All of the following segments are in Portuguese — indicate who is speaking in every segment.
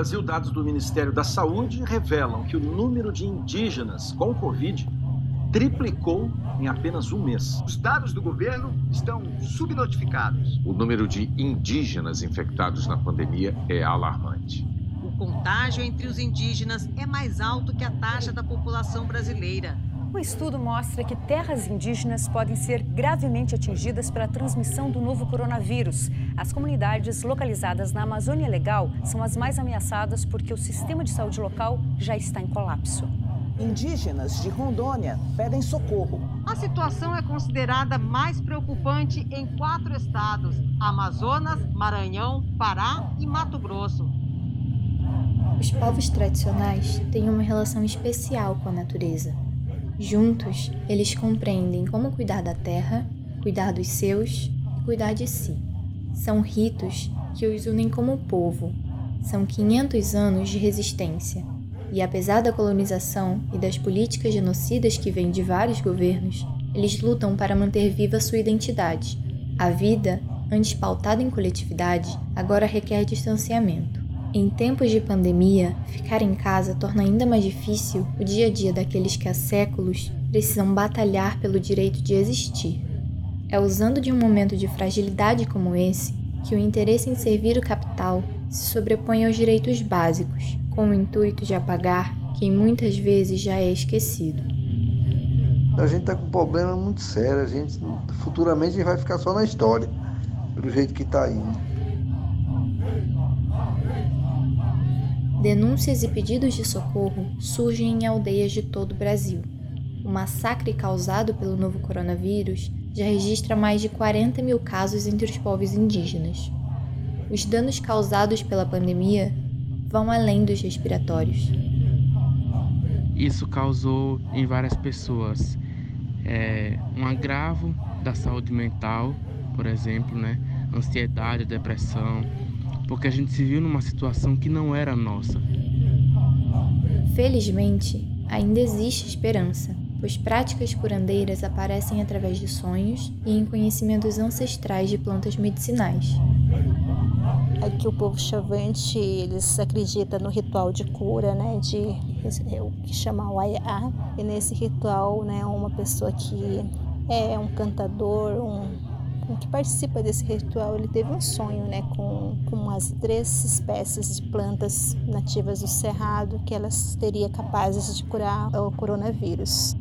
Speaker 1: Brasil, dados do Ministério da Saúde revelam que o número de indígenas com Covid triplicou em apenas um mês.
Speaker 2: Os dados do governo estão subnotificados.
Speaker 3: O número de indígenas infectados na pandemia é alarmante.
Speaker 4: O contágio entre os indígenas é mais alto que a taxa da população brasileira.
Speaker 5: O estudo mostra que terras indígenas podem ser gravemente atingidas pela transmissão do novo coronavírus. As comunidades localizadas na Amazônia Legal são as mais ameaçadas porque o sistema de saúde local já está em colapso.
Speaker 6: Indígenas de Rondônia pedem socorro.
Speaker 4: A situação é considerada mais preocupante em quatro estados: Amazonas, Maranhão, Pará e Mato Grosso.
Speaker 7: Os povos tradicionais têm uma relação especial com a natureza. Juntos, eles compreendem como cuidar da terra, cuidar dos seus e cuidar de si. São ritos que os unem como povo. São 500 anos de resistência. E apesar da colonização e das políticas genocidas que vêm de vários governos, eles lutam para manter viva sua identidade. A vida, antes pautada em coletividade, agora requer distanciamento. Em tempos de pandemia, ficar em casa torna ainda mais difícil o dia a dia daqueles que há séculos precisam batalhar pelo direito de existir. É usando de um momento de fragilidade como esse que o interesse em servir o capital se sobrepõe aos direitos básicos, com o intuito de apagar quem muitas vezes já é esquecido.
Speaker 8: A gente está com um problema muito sério, a gente futuramente a gente vai ficar só na história, pelo jeito que está indo.
Speaker 7: Denúncias e pedidos de socorro surgem em aldeias de todo o Brasil. O massacre causado pelo novo coronavírus já registra mais de 40 mil casos entre os povos indígenas. Os danos causados pela pandemia vão além dos respiratórios.
Speaker 9: Isso causou em várias pessoas é, um agravo da saúde mental, por exemplo, né? ansiedade, depressão, porque a gente se viu numa situação que não era nossa.
Speaker 7: Felizmente, ainda existe esperança, pois práticas curandeiras aparecem através de sonhos e em conhecimentos ancestrais de plantas medicinais.
Speaker 10: Aqui o povo chavante, eles acreditam no ritual de cura, né, de o que chama o Ayá, e nesse ritual, né, uma pessoa que é um cantador, um que participa desse ritual, ele teve um sonho né, com, com as três espécies de plantas nativas do Cerrado que elas teriam capazes de curar o coronavírus.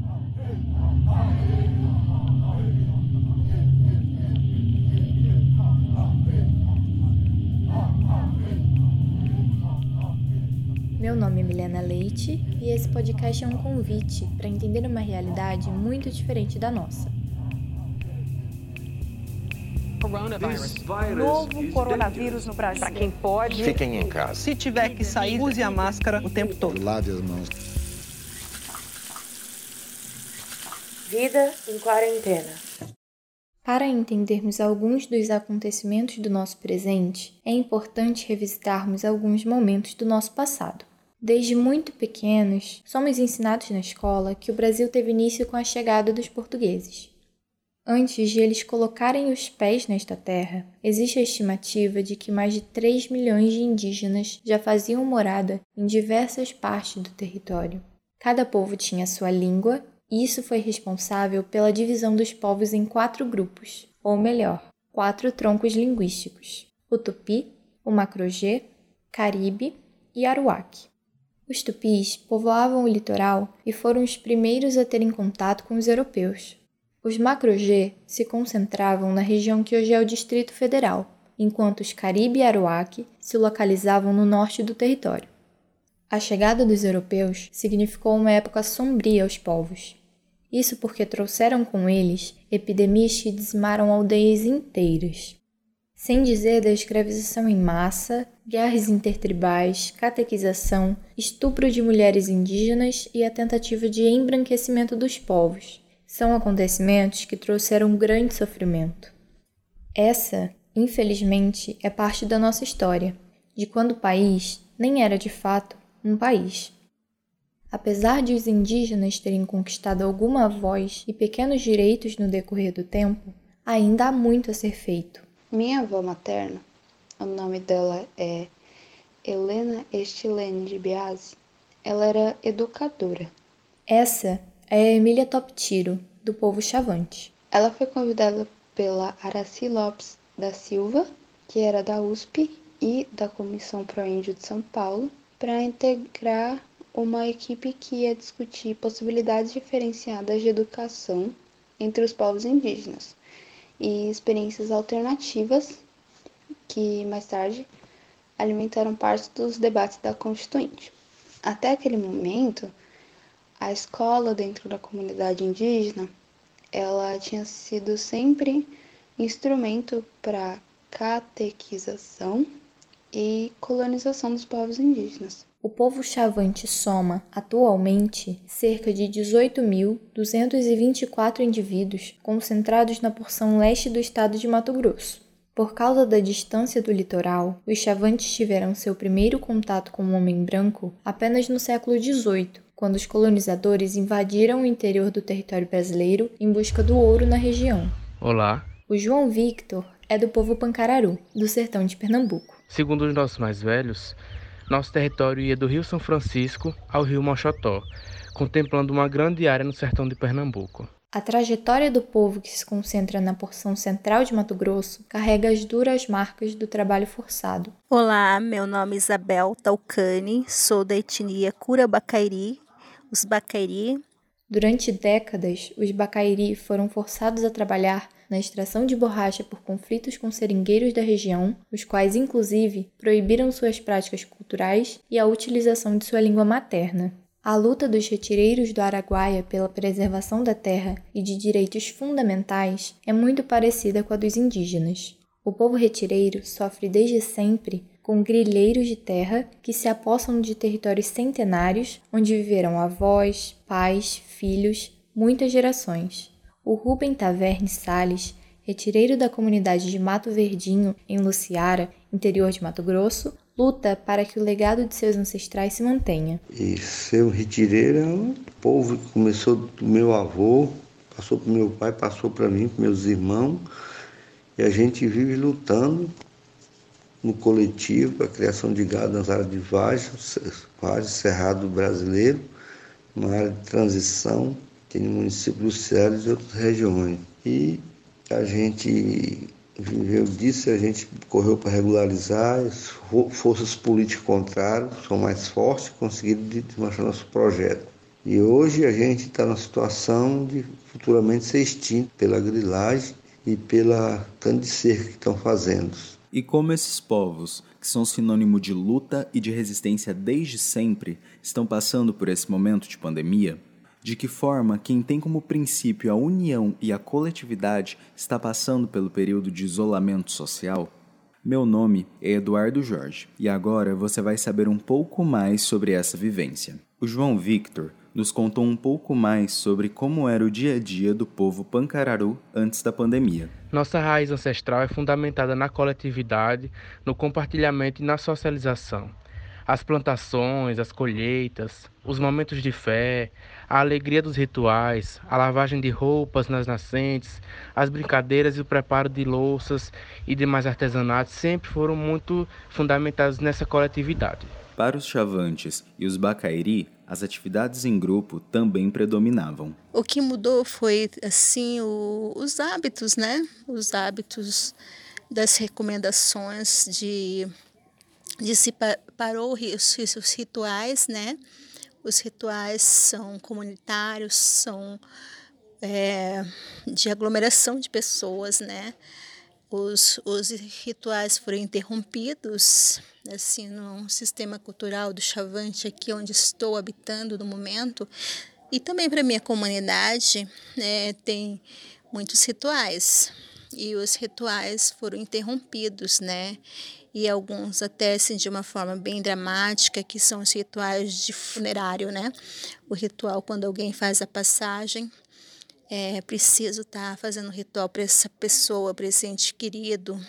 Speaker 7: Meu nome é Milena Leite e esse podcast é um convite para entender uma realidade muito diferente da nossa.
Speaker 5: Novo coronavírus no Brasil.
Speaker 4: Para quem pode,
Speaker 3: fiquem em casa.
Speaker 4: Se tiver que sair, use a máscara o tempo todo.
Speaker 8: Lave as mãos.
Speaker 7: Vida em quarentena. Para entendermos alguns dos acontecimentos do nosso presente, é importante revisitarmos alguns momentos do nosso passado. Desde muito pequenos, somos ensinados na escola que o Brasil teve início com a chegada dos portugueses. Antes de eles colocarem os pés nesta terra, existe a estimativa de que mais de 3 milhões de indígenas já faziam morada em diversas partes do território. Cada povo tinha sua língua, e isso foi responsável pela divisão dos povos em quatro grupos, ou melhor, quatro troncos linguísticos: o tupi, o macrogê, caribe e aruac. Os tupis povoavam o litoral e foram os primeiros a terem contato com os europeus, os macro-G se concentravam na região que hoje é o Distrito Federal, enquanto os Caribe e Aruac se localizavam no norte do território. A chegada dos europeus significou uma época sombria aos povos. Isso porque trouxeram com eles epidemias que dizimaram aldeias inteiras. Sem dizer da escravização em massa, guerras intertribais, catequização, estupro de mulheres indígenas e a tentativa de embranquecimento dos povos, são acontecimentos que trouxeram grande sofrimento. Essa, infelizmente, é parte da nossa história, de quando o país nem era de fato um país. Apesar de os indígenas terem conquistado alguma voz e pequenos direitos no decorrer do tempo, ainda há muito a ser feito.
Speaker 11: Minha avó materna, o nome dela é Helena Estilene de Biase. Ela era educadora.
Speaker 7: Essa é a Emília Toptiro, do povo Chavante.
Speaker 11: Ela foi convidada pela Araci Lopes da Silva, que era da USP e da Comissão Pro Índio de São Paulo, para integrar uma equipe que ia discutir possibilidades diferenciadas de educação entre os povos indígenas e experiências alternativas que mais tarde alimentaram parte dos debates da Constituinte. Até aquele momento, a escola dentro da comunidade indígena, ela tinha sido sempre instrumento para catequização e colonização dos povos indígenas.
Speaker 7: O povo chavante soma, atualmente, cerca de 18.224 indivíduos concentrados na porção leste do estado de Mato Grosso. Por causa da distância do litoral, os chavantes tiveram seu primeiro contato com o homem branco apenas no século XVIII, quando os colonizadores invadiram o interior do território brasileiro em busca do ouro na região.
Speaker 9: Olá.
Speaker 7: O João Victor é do povo Pancararu, do sertão de Pernambuco.
Speaker 9: Segundo os nossos mais velhos, nosso território ia do Rio São Francisco ao Rio Mochotó, contemplando uma grande área no sertão de Pernambuco.
Speaker 7: A trajetória do povo que se concentra na porção central de Mato Grosso carrega as duras marcas do trabalho forçado.
Speaker 10: Olá, meu nome é Isabel Talcani, sou da etnia Curabacairi. Os Bacairi.
Speaker 7: Durante décadas, os Bacairi foram forçados a trabalhar na extração de borracha por conflitos com seringueiros da região, os quais, inclusive, proibiram suas práticas culturais e a utilização de sua língua materna. A luta dos retireiros do Araguaia pela preservação da terra e de direitos fundamentais é muito parecida com a dos indígenas. O povo retireiro sofre desde sempre com grilheiros de terra que se apossam de territórios centenários onde viveram avós, pais, filhos, muitas gerações. O Rubem Taverne Sales, retireiro da comunidade de Mato Verdinho, em Luciara, interior de Mato Grosso, luta para que o legado de seus ancestrais se mantenha.
Speaker 8: E ser um retireiro é um povo que começou do meu avô, passou para meu pai, passou para mim, para meus irmãos, e a gente vive lutando no coletivo a criação de gado nas áreas de vagem, vagem cerrado brasileiro, uma área de transição tem no município do Ceará e outras regiões. E a gente viveu disso, a gente correu para regularizar, as forças políticas contrárias são mais fortes, conseguiram desmanchar nosso projeto. E hoje a gente está na situação de futuramente ser extinto pela grilagem e pela tanto de cerca que estão fazendo.
Speaker 12: E como esses povos, que são sinônimo de luta e de resistência desde sempre, estão passando por esse momento de pandemia, de que forma quem tem como princípio a união e a coletividade está passando pelo período de isolamento social? Meu nome é Eduardo Jorge e agora você vai saber um pouco mais sobre essa vivência. O João Victor nos contou um pouco mais sobre como era o dia a dia do povo pancararu antes da pandemia.
Speaker 9: Nossa raiz ancestral é fundamentada na coletividade, no compartilhamento e na socialização as plantações, as colheitas, os momentos de fé, a alegria dos rituais, a lavagem de roupas nas nascentes, as brincadeiras e o preparo de louças e demais artesanatos sempre foram muito fundamentados nessa coletividade.
Speaker 12: Para os chavantes e os bacairi, as atividades em grupo também predominavam.
Speaker 10: O que mudou foi assim o, os hábitos, né? Os hábitos das recomendações de dissiparou os, os rituais, né? Os rituais são comunitários, são é, de aglomeração de pessoas, né? Os, os rituais foram interrompidos, assim, no sistema cultural do Chavante, aqui onde estou habitando no momento, e também para minha comunidade, né, tem muitos rituais, e os rituais foram interrompidos, né? e alguns até assim, de uma forma bem dramática, que são os rituais de funerário, né? O ritual quando alguém faz a passagem, é preciso estar tá fazendo ritual para essa pessoa, para esse ente querido,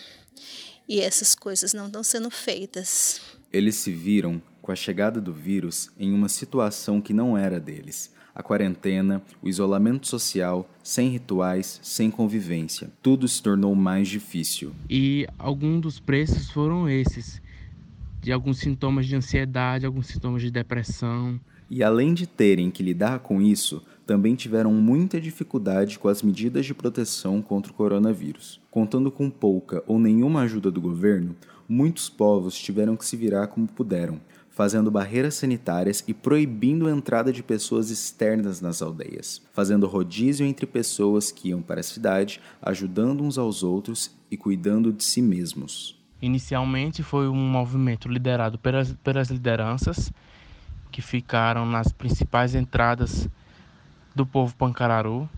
Speaker 10: e essas coisas não estão sendo feitas.
Speaker 12: Eles se viram, com a chegada do vírus, em uma situação que não era deles a quarentena, o isolamento social, sem rituais, sem convivência. Tudo se tornou mais difícil.
Speaker 9: E alguns dos preços foram esses. de alguns sintomas de ansiedade, alguns sintomas de depressão.
Speaker 12: E além de terem que lidar com isso, também tiveram muita dificuldade com as medidas de proteção contra o coronavírus. Contando com pouca ou nenhuma ajuda do governo, muitos povos tiveram que se virar como puderam, fazendo barreiras sanitárias e proibindo a entrada de pessoas externas nas aldeias, fazendo rodízio entre pessoas que iam para a cidade, ajudando uns aos outros e cuidando de si mesmos.
Speaker 9: Inicialmente foi um movimento liderado pelas, pelas lideranças que ficaram nas principais entradas do povo pancararu.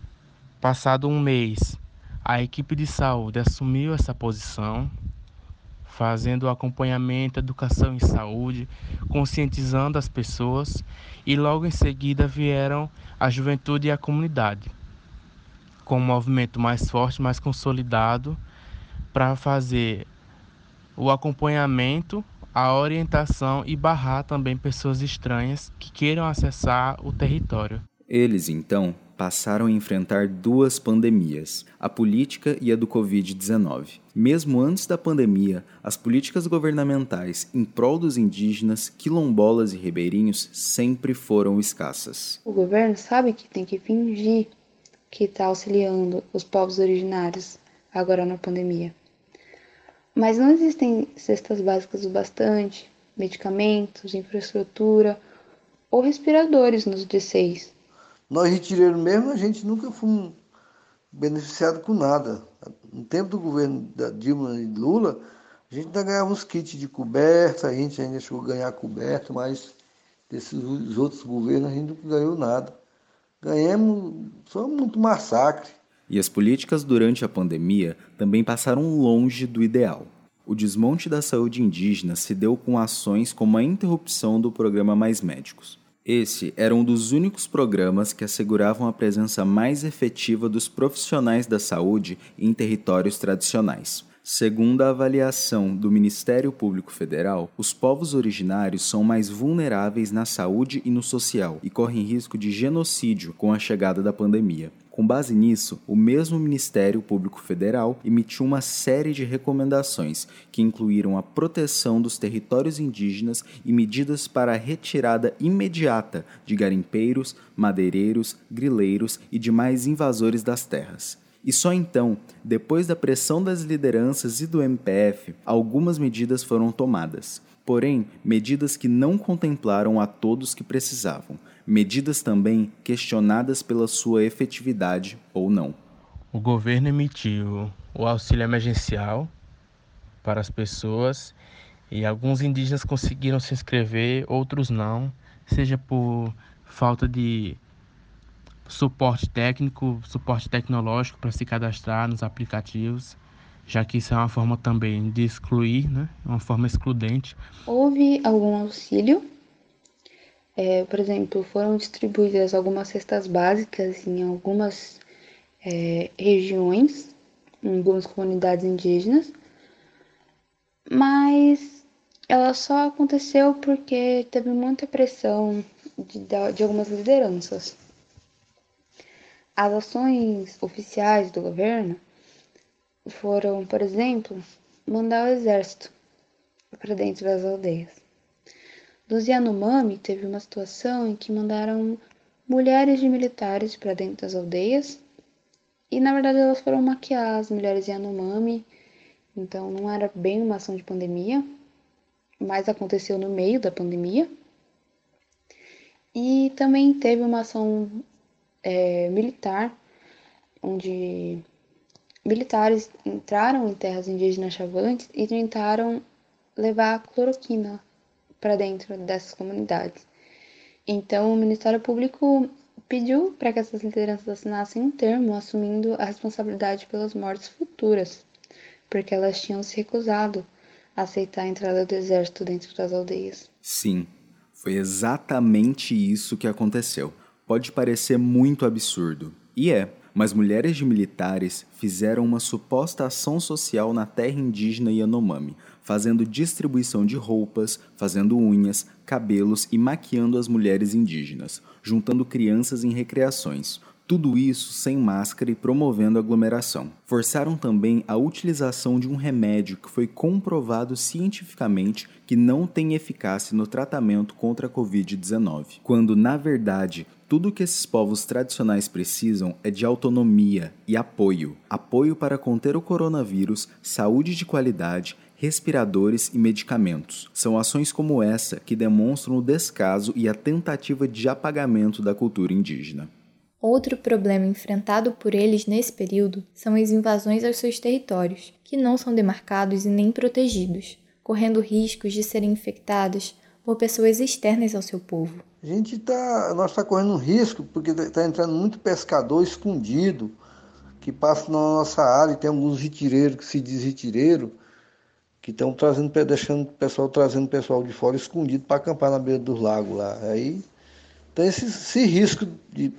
Speaker 9: Passado um mês, a equipe de saúde assumiu essa posição, fazendo acompanhamento, educação em saúde, conscientizando as pessoas e logo em seguida vieram a juventude e a comunidade, com um movimento mais forte, mais consolidado para fazer o acompanhamento, a orientação e barrar também pessoas estranhas que queiram acessar o território.
Speaker 12: Eles, então, passaram a enfrentar duas pandemias, a política e a do Covid-19. Mesmo antes da pandemia, as políticas governamentais em prol dos indígenas, quilombolas e ribeirinhos sempre foram escassas.
Speaker 11: O governo sabe que tem que fingir que está auxiliando os povos originários agora na pandemia. Mas não existem cestas básicas o bastante, medicamentos, infraestrutura ou respiradores nos D6.
Speaker 8: Nós retireiros mesmo, a gente nunca fomos beneficiados com nada. No tempo do governo da Dilma e Lula, a gente ainda ganhava uns kits de coberta, a gente ainda chegou a ganhar coberta, mas desses outros governos a gente nunca ganhou nada. Ganhamos só muito massacre.
Speaker 12: E as políticas durante a pandemia também passaram longe do ideal. O desmonte da saúde indígena se deu com ações como a interrupção do programa Mais Médicos. Esse era um dos únicos programas que asseguravam a presença mais efetiva dos profissionais da saúde em territórios tradicionais. Segundo a avaliação do Ministério Público Federal, os povos originários são mais vulneráveis na saúde e no social e correm risco de genocídio com a chegada da pandemia. Com base nisso, o mesmo Ministério Público Federal emitiu uma série de recomendações que incluíram a proteção dos territórios indígenas e medidas para a retirada imediata de garimpeiros, madeireiros, grileiros e demais invasores das terras. E só então, depois da pressão das lideranças e do MPF, algumas medidas foram tomadas. Porém, medidas que não contemplaram a todos que precisavam, medidas também questionadas pela sua efetividade ou não.
Speaker 9: O governo emitiu o auxílio emergencial para as pessoas e alguns indígenas conseguiram se inscrever, outros não, seja por falta de suporte técnico, suporte tecnológico para se cadastrar nos aplicativos, já que isso é uma forma também de excluir, né? uma forma excludente.
Speaker 11: Houve algum auxílio é, por exemplo, foram distribuídas algumas cestas básicas em algumas é, regiões, em algumas comunidades indígenas, mas ela só aconteceu porque teve muita pressão de, de algumas lideranças. As ações oficiais do governo foram, por exemplo, mandar o exército para dentro das aldeias. Dos Yanomami, teve uma situação em que mandaram mulheres de militares para dentro das aldeias. E, na verdade, elas foram maquiar as mulheres Yanomami, então não era bem uma ação de pandemia, mas aconteceu no meio da pandemia. E também teve uma ação é, militar, onde militares entraram em terras indígenas chavantes e tentaram levar cloroquina para dentro dessas comunidades. Então, o Ministério Público pediu para que essas lideranças assinassem um termo assumindo a responsabilidade pelas mortes futuras, porque elas tinham se recusado a aceitar a entrada do exército dentro das aldeias.
Speaker 12: Sim, foi exatamente isso que aconteceu. Pode parecer muito absurdo, e é, mas mulheres de militares fizeram uma suposta ação social na terra indígena Yanomami fazendo distribuição de roupas, fazendo unhas, cabelos e maquiando as mulheres indígenas, juntando crianças em recreações. Tudo isso sem máscara e promovendo aglomeração. Forçaram também a utilização de um remédio que foi comprovado cientificamente que não tem eficácia no tratamento contra a Covid-19, quando na verdade tudo que esses povos tradicionais precisam é de autonomia e apoio. Apoio para conter o coronavírus, saúde de qualidade, respiradores e medicamentos. São ações como essa que demonstram o descaso e a tentativa de apagamento da cultura indígena.
Speaker 7: Outro problema enfrentado por eles nesse período são as invasões aos seus territórios, que não são demarcados e nem protegidos, correndo riscos de serem infectados por pessoas externas ao seu povo.
Speaker 8: A gente tá, nós está correndo um risco porque está entrando muito pescador escondido que passa na nossa área e tem alguns retireiros que se diz retireiro que estão trazendo, deixando o pessoal trazendo pessoal de fora escondido para acampar na beira dos lagos lá. Aí tem esse, esse risco de,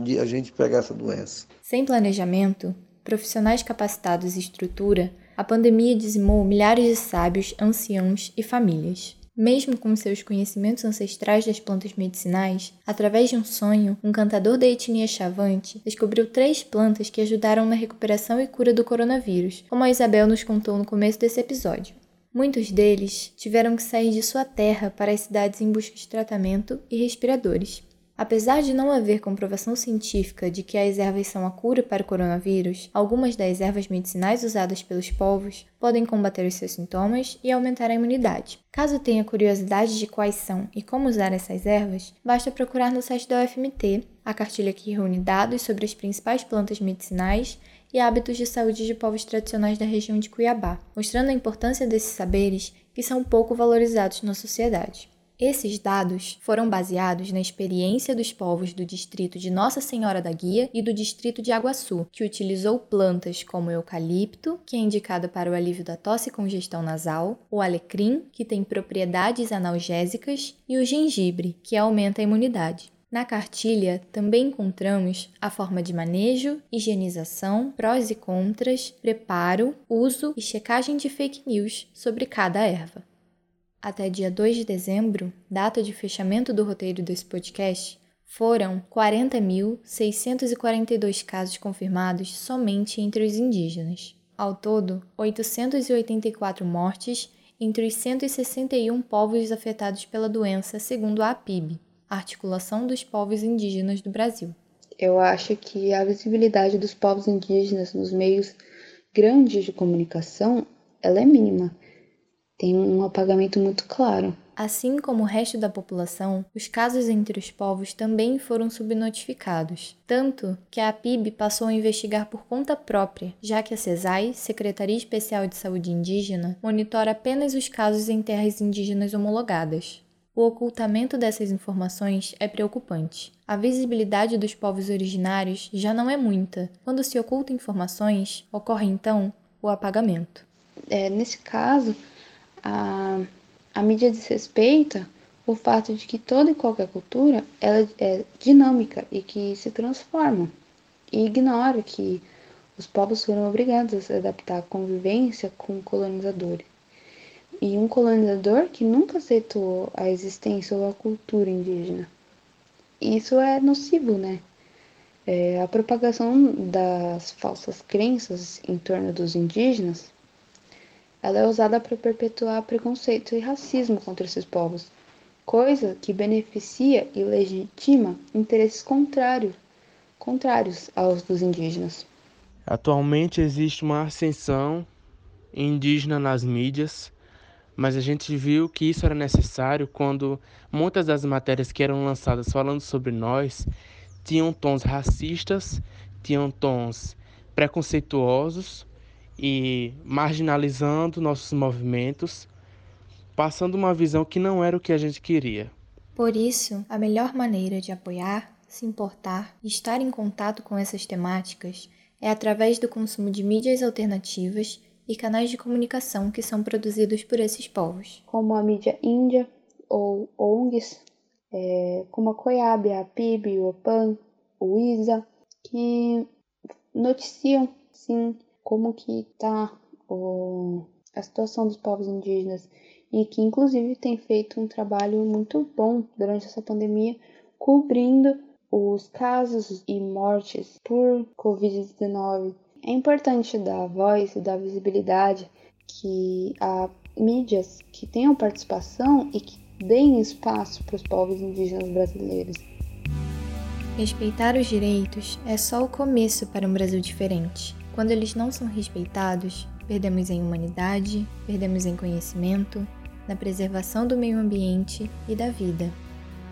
Speaker 8: de a gente pegar essa doença.
Speaker 7: Sem planejamento, profissionais capacitados e estrutura, a pandemia dizimou milhares de sábios, anciãos e famílias. Mesmo com seus conhecimentos ancestrais das plantas medicinais, através de um sonho, um cantador da etnia Chavante descobriu três plantas que ajudaram na recuperação e cura do coronavírus, como a Isabel nos contou no começo desse episódio. Muitos deles tiveram que sair de sua terra para as cidades em busca de tratamento e respiradores. Apesar de não haver comprovação científica de que as ervas são a cura para o coronavírus, algumas das ervas medicinais usadas pelos povos podem combater os seus sintomas e aumentar a imunidade. Caso tenha curiosidade de quais são e como usar essas ervas, basta procurar no site da UFMT a cartilha que reúne dados sobre as principais plantas medicinais e hábitos de saúde de povos tradicionais da região de Cuiabá, mostrando a importância desses saberes que são pouco valorizados na sociedade. Esses dados foram baseados na experiência dos povos do distrito de Nossa Senhora da Guia e do distrito de Aguaçu, que utilizou plantas como o eucalipto, que é indicado para o alívio da tosse e congestão nasal, o alecrim, que tem propriedades analgésicas, e o gengibre, que aumenta a imunidade. Na cartilha também encontramos a forma de manejo, higienização, prós e contras, preparo, uso e checagem de fake news sobre cada erva. Até dia 2 de dezembro, data de fechamento do roteiro desse podcast, foram 40.642 casos confirmados somente entre os indígenas. Ao todo, 884 mortes entre os 161 povos afetados pela doença, segundo a APIB, Articulação dos Povos Indígenas do Brasil.
Speaker 11: Eu acho que a visibilidade dos povos indígenas nos meios grandes de comunicação ela é mínima tem um apagamento muito claro.
Speaker 7: Assim como o resto da população, os casos entre os povos também foram subnotificados, tanto que a PIB passou a investigar por conta própria, já que a CESAI, Secretaria Especial de Saúde Indígena, monitora apenas os casos em terras indígenas homologadas. O ocultamento dessas informações é preocupante. A visibilidade dos povos originários já não é muita. Quando se oculta informações, ocorre então o apagamento.
Speaker 11: É, nesse caso, a, a mídia desrespeita o fato de que toda e qualquer cultura ela é dinâmica e que se transforma e ignora que os povos foram obrigados a se adaptar à convivência com colonizadores. E um colonizador que nunca aceitou a existência ou a cultura indígena. Isso é nocivo, né? É, a propagação das falsas crenças em torno dos indígenas ela é usada para perpetuar preconceito e racismo contra esses povos, coisa que beneficia e legitima interesses contrários, contrários aos dos indígenas.
Speaker 9: Atualmente existe uma ascensão indígena nas mídias, mas a gente viu que isso era necessário quando muitas das matérias que eram lançadas falando sobre nós tinham tons racistas, tinham tons preconceituosos e marginalizando nossos movimentos, passando uma visão que não era o que a gente queria.
Speaker 7: Por isso, a melhor maneira de apoiar, se importar e estar em contato com essas temáticas é através do consumo de mídias alternativas e canais de comunicação que são produzidos por esses povos.
Speaker 11: Como a mídia índia ou ONGs, é, como a COIAB, a PIB, o OPAN, o ISA, que noticiam, sim, como que está a situação dos povos indígenas e que inclusive tem feito um trabalho muito bom durante essa pandemia cobrindo os casos e mortes por Covid-19. É importante dar voz e dar visibilidade que a mídias que tenham participação e que deem espaço para os povos indígenas brasileiros.
Speaker 7: Respeitar os direitos é só o começo para um Brasil diferente. Quando eles não são respeitados, perdemos em humanidade, perdemos em conhecimento, na preservação do meio ambiente e da vida.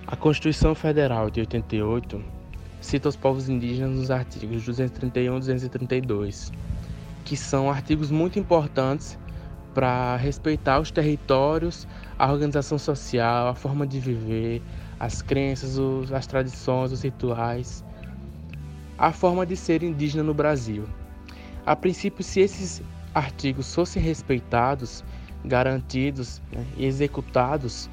Speaker 9: A Constituição Federal de 88 cita os povos indígenas nos artigos 231 e 232, que são artigos muito importantes para respeitar os territórios, a organização social, a forma de viver, as crenças, os, as tradições, os rituais, a forma de ser indígena no Brasil. A princípio, se esses artigos fossem respeitados, garantidos né, e executados,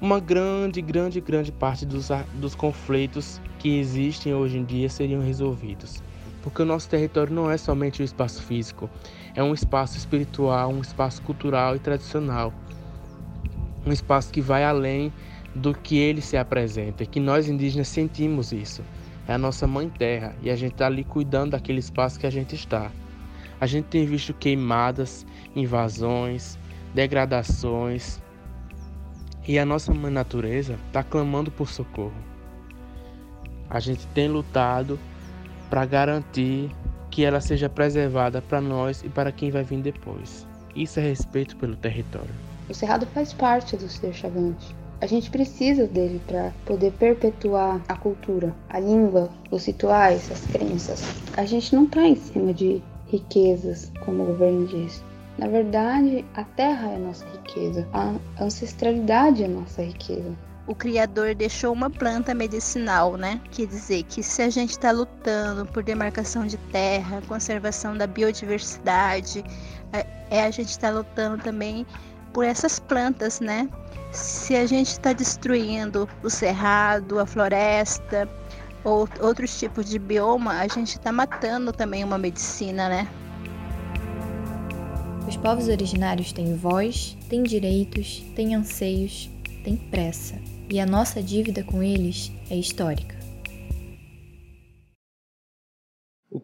Speaker 9: uma grande, grande, grande parte dos, dos conflitos que existem hoje em dia seriam resolvidos. Porque o nosso território não é somente o espaço físico, é um espaço espiritual, um espaço cultural e tradicional. Um espaço que vai além do que ele se apresenta, que nós indígenas sentimos isso. É a nossa mãe terra e a gente está ali cuidando daquele espaço que a gente está. A gente tem visto queimadas, invasões, degradações e a nossa mãe natureza está clamando por socorro. A gente tem lutado para garantir que ela seja preservada para nós e para quem vai vir depois. Isso é respeito pelo território.
Speaker 11: O cerrado faz parte do ser chavante. A gente precisa dele para poder perpetuar a cultura, a língua, os rituais, as crenças. A gente não está em cima de riquezas, como o governo diz. Na verdade, a terra é nossa riqueza, a ancestralidade é nossa riqueza
Speaker 10: o Criador deixou uma planta medicinal, né? Quer dizer que se a gente está lutando por demarcação de terra, conservação da biodiversidade, é, é a gente está lutando também por essas plantas, né? Se a gente está destruindo o cerrado, a floresta, ou outros tipos de bioma, a gente está matando também uma medicina, né?
Speaker 7: Os povos originários têm voz, têm direitos, têm anseios, têm pressa e a nossa dívida com eles é histórica.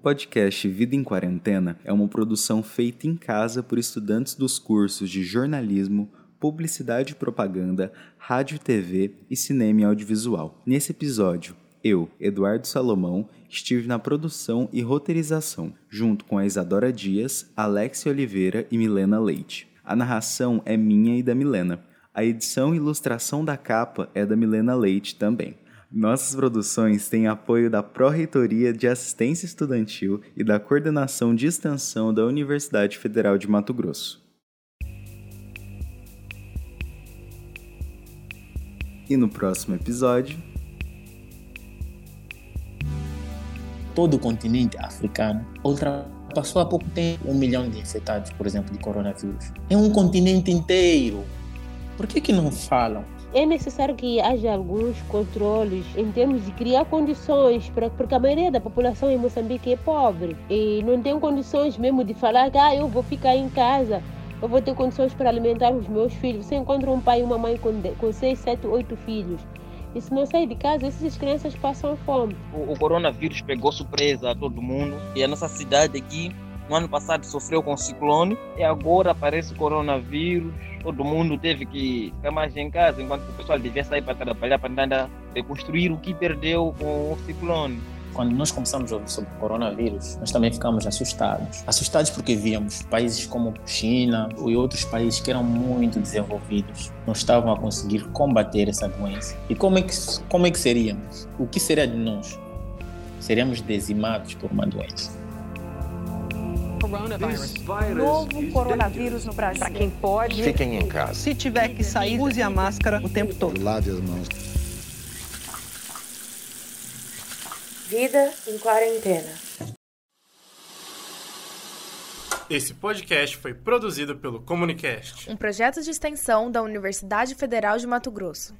Speaker 12: Podcast Vida em Quarentena é uma produção feita em casa por estudantes dos cursos de jornalismo, publicidade e propaganda, rádio e TV e cinema e audiovisual. Nesse episódio, eu, Eduardo Salomão, estive na produção e roteirização, junto com a Isadora Dias, Alexia Oliveira e Milena Leite. A narração é minha e da Milena. A edição e ilustração da capa é da Milena Leite também. Nossas produções têm apoio da Pró-Reitoria de Assistência Estudantil e da Coordenação de Extensão da Universidade Federal de Mato Grosso. E no próximo episódio.
Speaker 13: Todo o continente africano ultrapassou há pouco tempo um milhão de infectados, por exemplo, de coronavírus. É um continente inteiro por que, que não falam?
Speaker 14: É necessário que haja alguns controles em termos de criar condições, para, porque a maioria da população em Moçambique é pobre e não tem condições mesmo de falar que ah, eu vou ficar em casa, eu vou ter condições para alimentar os meus filhos. Você encontra um pai e uma mãe com, com seis, sete, oito filhos. E se não sair de casa, essas crianças passam fome.
Speaker 15: O, o coronavírus pegou surpresa a todo mundo e a nossa cidade aqui no ano passado sofreu com ciclone e agora aparece o coronavírus. Todo mundo teve que ficar mais em casa, enquanto o pessoal devia sair para trabalhar para tentar reconstruir o que perdeu com o ciclone.
Speaker 13: Quando nós começamos a ouvir sobre o coronavírus, nós também ficamos assustados. Assustados porque víamos países como China e outros países que eram muito desenvolvidos não estavam a conseguir combater essa doença. E como é que, como é que seríamos? O que seria de nós? Seríamos dizimados por uma doença.
Speaker 4: Novo coronavírus no Brasil. Para
Speaker 3: quem pode, fiquem em casa.
Speaker 4: Se tiver que sair, use a máscara o tempo todo.
Speaker 8: Lave as mãos.
Speaker 7: Vida em quarentena.
Speaker 16: Esse podcast foi produzido pelo Comunicast,
Speaker 17: um projeto de extensão da Universidade Federal de Mato Grosso.